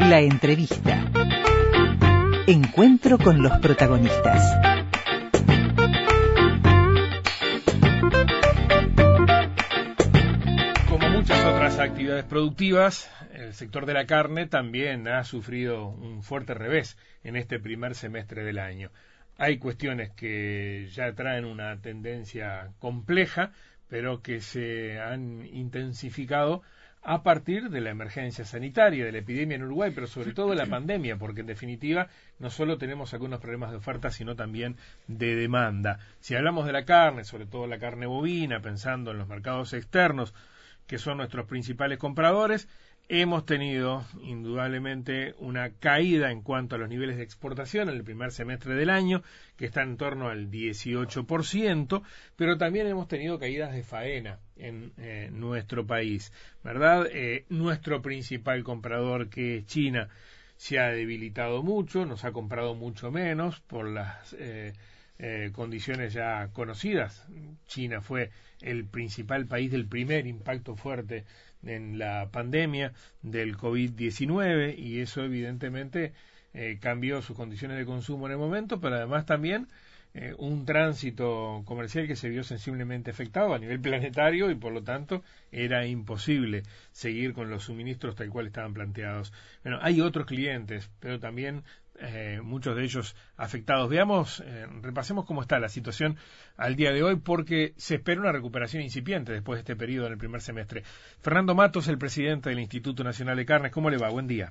La entrevista. Encuentro con los protagonistas. Como muchas otras actividades productivas, el sector de la carne también ha sufrido un fuerte revés en este primer semestre del año. Hay cuestiones que ya traen una tendencia compleja, pero que se han intensificado a partir de la emergencia sanitaria, de la epidemia en Uruguay, pero sobre todo de la pandemia, porque en definitiva no solo tenemos algunos problemas de oferta, sino también de demanda. Si hablamos de la carne, sobre todo la carne bovina, pensando en los mercados externos, que son nuestros principales compradores, Hemos tenido indudablemente una caída en cuanto a los niveles de exportación en el primer semestre del año, que está en torno al 18%, pero también hemos tenido caídas de faena en eh, nuestro país, ¿verdad? Eh, nuestro principal comprador, que es China, se ha debilitado mucho, nos ha comprado mucho menos por las eh, condiciones ya conocidas. China fue el principal país del primer impacto fuerte en la pandemia del COVID-19 y eso evidentemente eh, cambió sus condiciones de consumo en el momento, pero además también eh, un tránsito comercial que se vio sensiblemente afectado a nivel planetario y por lo tanto era imposible seguir con los suministros tal cual estaban planteados. Bueno, hay otros clientes, pero también eh, muchos de ellos afectados. Veamos, eh, repasemos cómo está la situación al día de hoy, porque se espera una recuperación incipiente después de este periodo en el primer semestre. Fernando Matos, el presidente del Instituto Nacional de Carnes, ¿cómo le va? Buen día.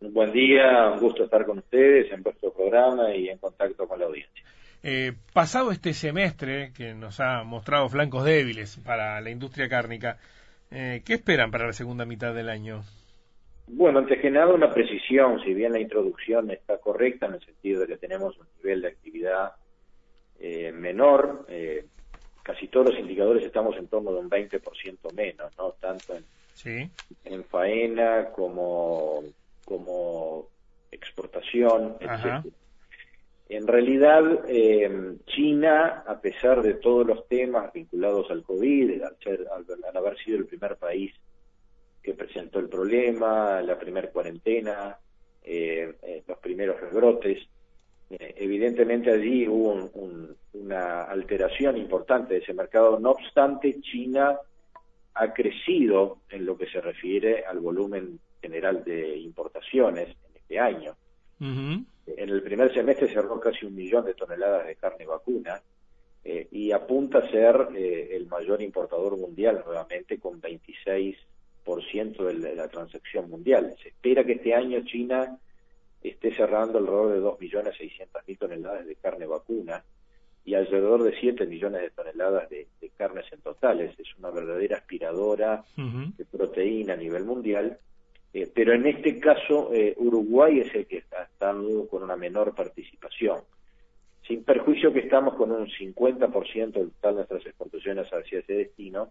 Buen día, un gusto estar con ustedes en vuestro programa y en contacto con la audiencia. Eh, pasado este semestre que nos ha mostrado flancos débiles para la industria cárnica, ¿qué esperan para la segunda mitad del año? Bueno, antes que nada una precisión, si bien la introducción está correcta en el sentido de que tenemos un nivel de actividad eh, menor, eh, casi todos los indicadores estamos en torno de un 20% menos, ¿no? Tanto en, en faena como, como exportación, etc. En realidad, eh, China, a pesar de todos los temas vinculados al COVID, al haber sido el primer país que presentó el problema, la primera cuarentena, eh, eh, los primeros rebrotes. Eh, evidentemente allí hubo una alteración importante de ese mercado. No obstante, China ha crecido en lo que se refiere al volumen general de importaciones en este año. En el primer semestre cerró casi un millón de toneladas de carne vacuna y apunta a ser el mayor importador mundial nuevamente con 26 ciento de la transacción mundial. Se espera que este año China esté cerrando alrededor de 2.600.000 toneladas de carne vacuna y alrededor de 7 millones de toneladas de, carnes en totales. Es una verdadera aspiradora de proteína a nivel mundial. Eh, pero en este caso, eh, Uruguay es el que está estando con una menor participación. Sin perjuicio que estamos con un 50% de total nuestras exportaciones hacia ese destino,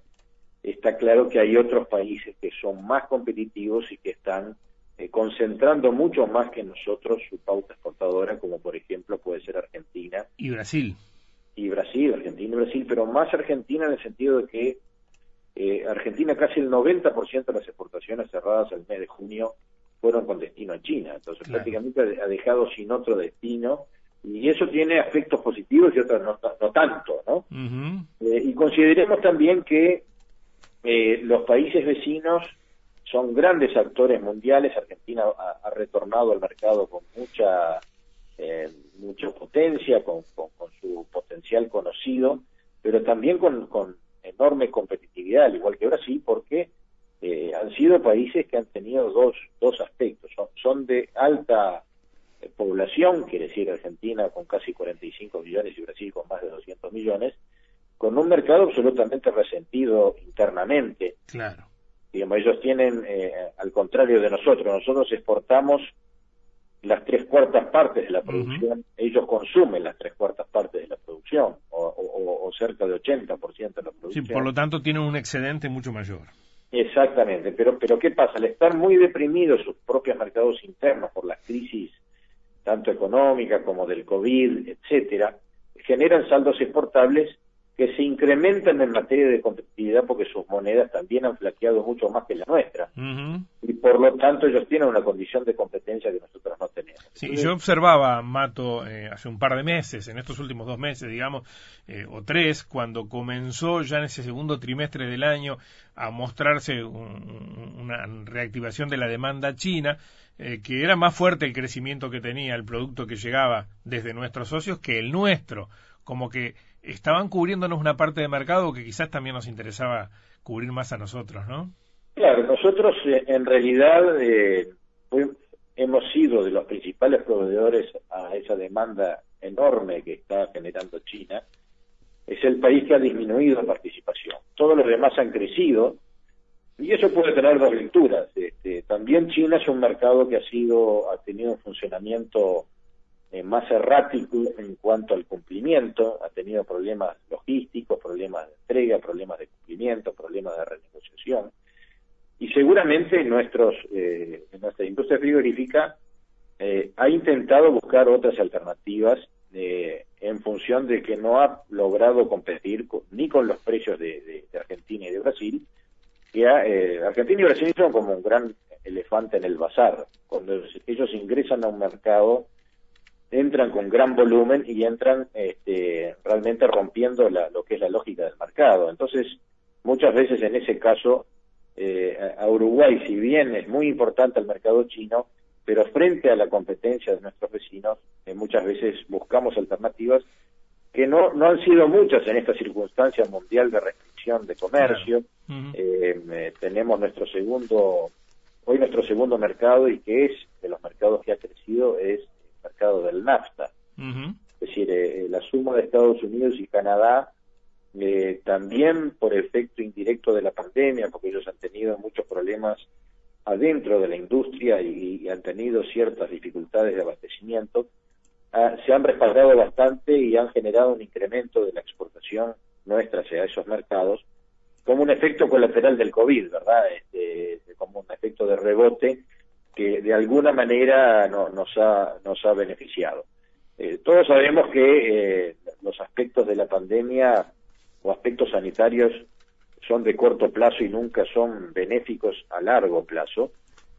está claro que hay otros países que son más competitivos y que están eh, concentrando mucho más que nosotros su pauta exportadora, como por ejemplo puede ser Argentina. Y Brasil. Y Brasil, Argentina y Brasil, pero más Argentina en el sentido de que eh, Argentina casi el 90% de las exportaciones cerradas al mes de junio fueron con destino a China, entonces prácticamente ha dejado sin otro destino y eso tiene aspectos positivos y otros no, no tanto, ¿no? Eh, y consideremos también que eh, los países vecinos son grandes actores mundiales. Argentina ha, retornado al mercado con mucha, eh, mucha potencia, con, su potencial conocido, pero también con, enorme competitividad, al igual que Brasil, porque eh, han sido países que han tenido dos, dos aspectos. Son, de alta eh, población, quiere decir Argentina con casi 45 millones y Brasil con más de 200 millones, con un mercado absolutamente resentido internamente. Claro. Digamos, ellos tienen, eh, al contrario de nosotros, nosotros exportamos las tres cuartas partes de la producción, ellos consumen las tres cuartas partes de la producción, o, cerca de 80% de la producción. Sí, por lo tanto tienen un excedente mucho mayor. Exactamente, pero, pero ¿qué pasa? Al estar muy deprimidos sus propios mercados internos por las crisis tanto económica como del COVID, etcétera, generan saldos exportables que se incrementan en materia de competitividad porque sus monedas también han flaqueado mucho más que la nuestra. Y por lo tanto ellos tienen una condición de competencia que nosotros no tenemos. Sí, yo observaba, Mato, eh, hace un par de meses, en estos últimos dos meses, digamos, eh, o tres, cuando comenzó ya en ese segundo trimestre del año a mostrarse una reactivación de la demanda china, eh, que era más fuerte el crecimiento que tenía el producto que llegaba desde nuestros socios que el nuestro. Como que estaban cubriéndonos una parte de mercado que quizás también nos interesaba cubrir más a nosotros, ¿no? Claro, nosotros eh, en realidad eh, hemos sido de los principales proveedores a esa demanda enorme que está generando China. Es el país que ha disminuido la participación. Todos los demás han crecido y eso puede tener dos lecturas. Este, también China es un mercado que ha sido ha tenido un funcionamiento eh, más errático en cuanto al cumplimiento, ha tenido problemas logísticos, problemas de entrega, problemas de cumplimiento, problemas de renegociación. Y seguramente nuestros, eh, nuestra industria frigorífica eh, ha intentado buscar otras alternativas eh, en función de que no ha logrado competir ni con los precios de, Argentina y de Brasil, que Argentina y Brasil son como un gran elefante en el bazar. Cuando ellos ingresan a un mercado entran con gran volumen y entran este, realmente rompiendo lo que es la lógica del mercado. Entonces, muchas veces en ese caso, eh, a Uruguay, si bien es muy importante el mercado chino, pero frente a la competencia de nuestros vecinos, eh, muchas veces buscamos alternativas que no, no han sido muchas en esta circunstancia mundial de restricción de comercio. Eh, tenemos nuestro segundo, hoy nuestro segundo mercado y que es de los mercados que ha crecido es mercado del NAFTA. Es decir, eh, la suma de Estados Unidos y Canadá, eh, también por efecto indirecto de la pandemia, porque ellos han tenido muchos problemas adentro de la industria y, han tenido ciertas dificultades de abastecimiento, ah, se han respaldado bastante y han generado un incremento de la exportación nuestra hacia esos mercados, como un efecto colateral del COVID, ¿verdad? Este, como un efecto de rebote que de alguna manera nos, ha, nos ha beneficiado. Eh, todos sabemos que eh, los aspectos de la pandemia o aspectos sanitarios son de corto plazo y nunca son benéficos a largo plazo,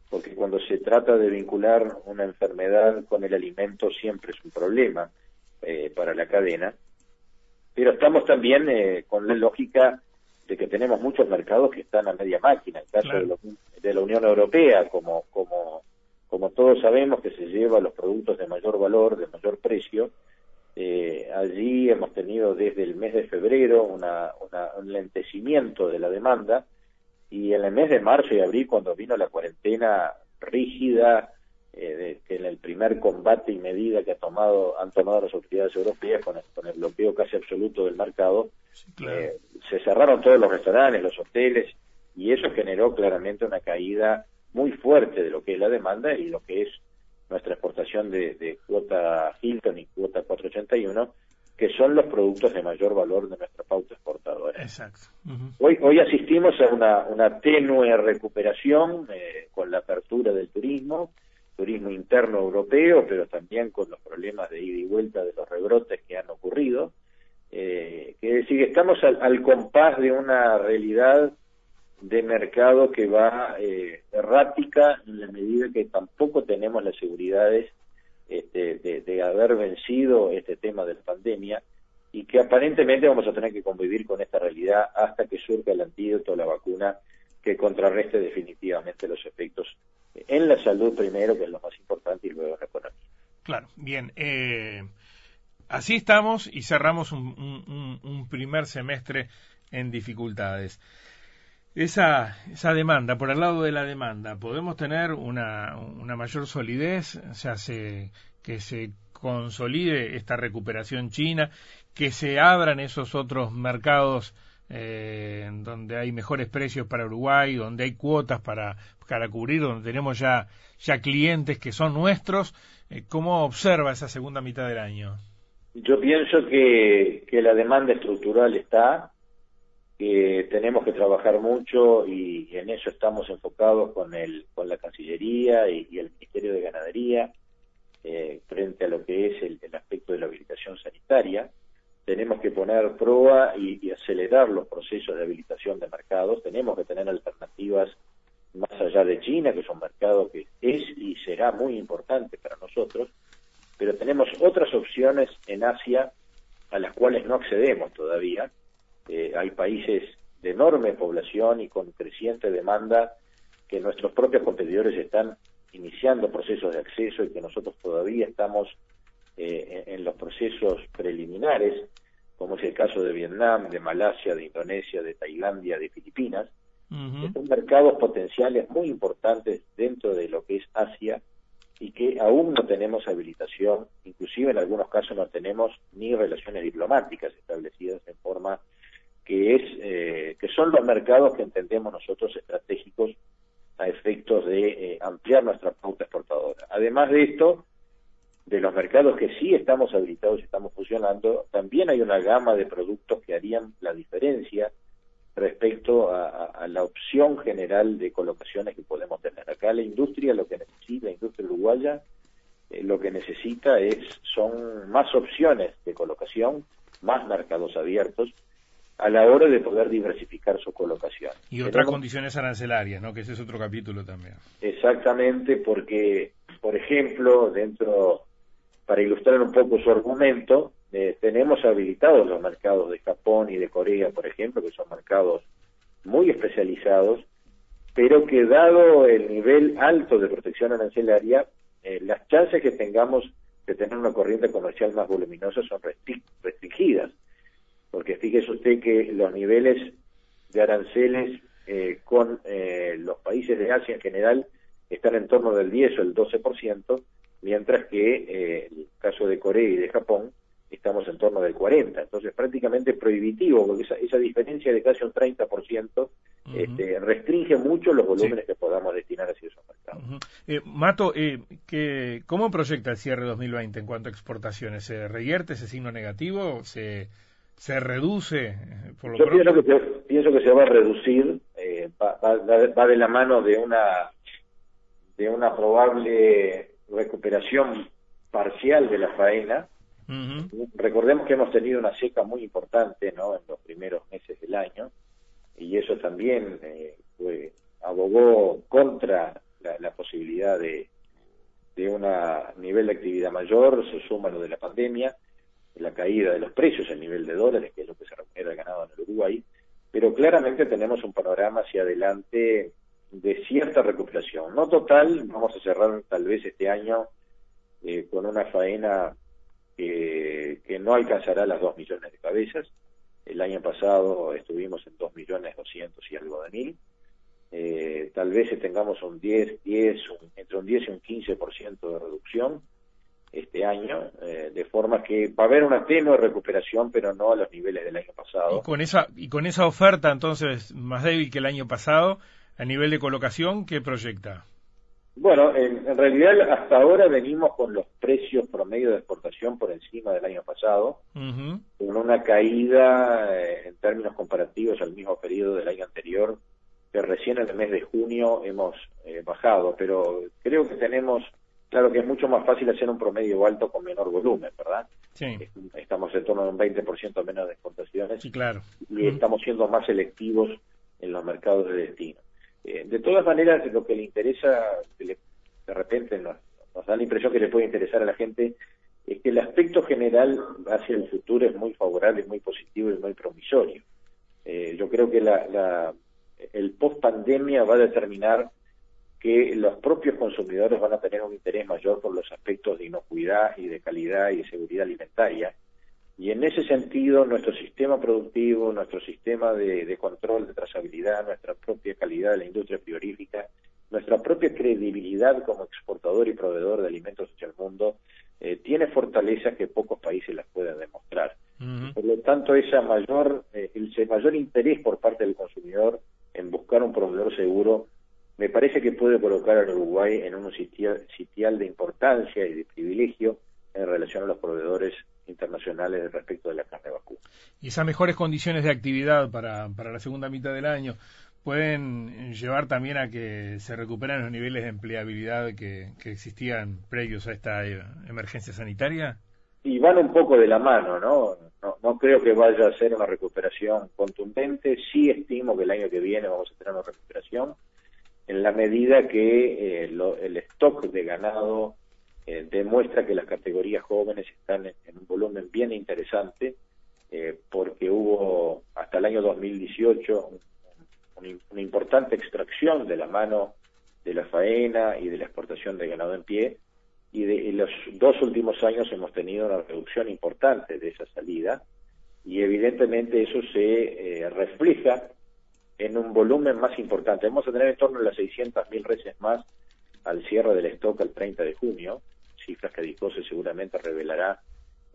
porque cuando se trata de vincular una enfermedad con el alimento siempre es un problema eh, para la cadena. Pero estamos también con la lógica de que tenemos muchos mercados que están a media máquina, el caso de, la Unión Europea, como, como, como todos sabemos que se lleva los productos de mayor valor, de mayor precio, eh, allí hemos tenido desde el mes de febrero una, un lentecimiento de la demanda y en el mes de marzo y abril cuando vino la cuarentena rígida eh, de, en el primer combate y medida que ha tomado, han tomado las autoridades europeas con el, bloqueo casi absoluto del mercado, eh, se cerraron todos los restaurantes, los hoteles, y eso generó claramente una caída muy fuerte de lo que es la demanda y lo que es nuestra exportación de, cuota Hilton y cuota 481, que son los productos de mayor valor de nuestra pauta exportadora. Exacto. hoy, hoy asistimos a una, una tenue recuperación eh, con la apertura del turismo, turismo interno europeo, pero también con los problemas de ida y vuelta de los rebrotes que han ocurrido. Eh, que decir, que estamos al, compás de una realidad de mercado que va eh, errática en la medida que tampoco tenemos las seguridades este, de, haber vencido este tema de la pandemia y que aparentemente vamos a tener que convivir con esta realidad hasta que surja el antídoto, la vacuna que contrarreste definitivamente los efectos en la salud primero, que es lo más importante, y luego en. Claro, bien. Eh, así estamos y cerramos un, primer semestre en dificultades. Esa, esa demanda, por el lado de la demanda, ¿podemos tener una, una mayor solidez? O sea, se, que se consolide esta recuperación china, que se abran esos otros mercados eh, donde hay mejores precios para Uruguay, donde hay cuotas para, para cubrir, donde tenemos ya, ya clientes que son nuestros. Eh, ¿Cómo observa esa segunda mitad del año? Yo pienso que, que la demanda estructural está, que tenemos que trabajar mucho y en eso estamos enfocados con, el, con la Cancillería y, el Ministerio de Ganadería eh, frente a lo que es el, el aspecto de la habilitación sanitaria tenemos que poner prueba y, acelerar los procesos de habilitación de mercados, tenemos que tener alternativas más allá de China, que es un mercado que es y será muy importante para nosotros, pero tenemos otras opciones en Asia a las cuales no accedemos todavía. Eh, hay países de enorme población y con creciente demanda que nuestros propios competidores están iniciando procesos de acceso y que nosotros todavía estamos eh, en, los procesos preliminares, como es el caso de Vietnam, de Malasia, de Indonesia, de Tailandia, de Filipinas, son mercados potenciales muy importantes dentro de lo que es Asia y que aún no tenemos habilitación, inclusive en algunos casos no tenemos ni relaciones diplomáticas establecidas en forma que es eh, que son los mercados que entendemos nosotros estratégicos a efectos de eh, ampliar nuestra pauta exportadora. Además de esto, de los mercados que sí estamos habilitados y estamos funcionando, también hay una gama de productos que harían la diferencia respecto a, la opción general de colocaciones que podemos tener. Acá la industria lo que necesita, la industria uruguaya, eh, lo que necesita es son más opciones de colocación, más mercados abiertos, a la hora de poder diversificar su colocación. Y otras condiciones arancelarias, ¿no? Que ese es otro capítulo también. Exactamente, porque, por ejemplo, dentro, para ilustrar un poco su argumento, eh, tenemos habilitados los mercados de Japón y de Corea, por ejemplo, que son mercados muy especializados, pero que dado el nivel alto de protección arancelaria, eh, las chances que tengamos de tener una corriente comercial más voluminosa son restringidas. Porque fíjese usted que los niveles de aranceles eh, con eh, los países de Asia en general están en torno del 10 o el 12%, mientras que eh, el caso de Corea y de Japón estamos en torno del 40%. Entonces, prácticamente prohibitivo, porque esa, diferencia de casi un 30% este, restringe mucho los volúmenes que podamos destinar hacia esos mercados. Mato, que, ¿cómo proyecta el cierre 2020 en cuanto a exportaciones? ¿Se revierte ese signo negativo? ¿Se, se reduce eh, por lo Yo pienso que, se, pienso que se va a reducir, eh, va, de la mano de una de una probable recuperación parcial de la faena. Recordemos que hemos tenido una seca muy importante ¿no? en los primeros meses del año y eso también eh, abogó contra la, la posibilidad de, de un nivel de actividad mayor, se suma lo de la pandemia la caída de los precios a nivel de dólares, que es lo que se remunera el ganado en el Uruguay, pero claramente tenemos un panorama hacia adelante de cierta recuperación. No total, vamos a cerrar tal vez este año eh, con una faena que no alcanzará las 2 millones de cabezas. El año pasado estuvimos en 2 millones 200 y algo de mil. Eh, tal vez tengamos un 10, 10 entre un 10 y un 15% de reducción este año, eh, de forma que va a haber una tenue recuperación, pero no a los niveles del año pasado. Y con esa, y con esa oferta entonces más débil que el año pasado, a nivel de colocación, ¿qué proyecta? Bueno, en, realidad hasta ahora venimos con los precios promedio de exportación por encima del año pasado, con una caída eh, en términos comparativos al mismo periodo del año anterior, que recién en el mes de junio hemos eh, bajado, pero creo que tenemos Claro que es mucho más fácil hacer un promedio alto con menor volumen, ¿verdad? Sí. Estamos en torno a un 20% menos de exportaciones. Sí, claro. Y estamos siendo más selectivos en los mercados de destino. Eh, de todas maneras, lo que le interesa, de repente nos, da la impresión que le puede interesar a la gente, es que el aspecto general hacia el futuro es muy favorable, muy positivo y muy promisorio. Eh, yo creo que la, la, el post pandemia va a determinar que los propios consumidores van a tener un interés mayor por los aspectos de inocuidad y de calidad y de seguridad alimentaria. Y en ese sentido, nuestro sistema productivo, nuestro sistema de, control de trazabilidad, nuestra propia calidad de la industria frigorífica, nuestra propia credibilidad como exportador y proveedor de alimentos hacia el mundo, eh, tiene fortalezas que pocos países las pueden demostrar. Por lo tanto, esa mayor, eh, el mayor interés por parte del consumidor en buscar un proveedor seguro me parece que puede colocar al Uruguay en un sitial, de importancia y de privilegio en relación a los proveedores internacionales respecto de la carne vacuna. Y esas mejores condiciones de actividad para, para la segunda mitad del año pueden llevar también a que se recuperen los niveles de empleabilidad que, que existían previos a esta eh, emergencia sanitaria? Y van un poco de la mano, ¿no? no, no creo que vaya a ser una recuperación contundente. Sí estimo que el año que viene vamos a tener una recuperación en la medida que eh, el stock de ganado eh, demuestra que las categorías jóvenes están en, un volumen bien interesante, eh, porque hubo hasta el año 2018 una importante extracción de la mano de la faena y de la exportación de ganado en pie, y de en los dos últimos años hemos tenido una reducción importante de esa salida, y evidentemente eso se eh, refleja en un volumen más importante. Vamos a tener en torno a las 600.000 reses más al cierre del stock el 30 de junio, cifras que Discose seguramente revelará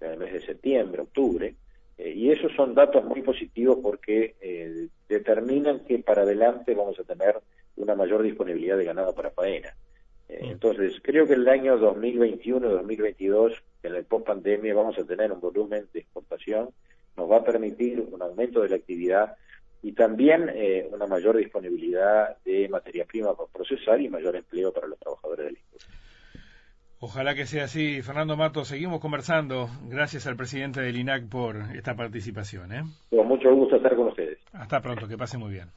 en el mes de septiembre, octubre, eh, y esos son datos muy positivos porque eh, determinan que para adelante vamos a tener una mayor disponibilidad de ganado para faena. Eh, mm. entonces, creo que el año 2021 2022, en el post-pandemia, vamos a tener un volumen de exportación, nos va a permitir un aumento de la actividad y también una mayor disponibilidad de materia prima para procesar y mayor empleo para los trabajadores del industria. Ojalá que sea así. Fernando Mato, seguimos conversando. Gracias al presidente del INAC por esta participación. ¿eh? Con mucho gusto estar con ustedes. Hasta pronto, que pase muy bien.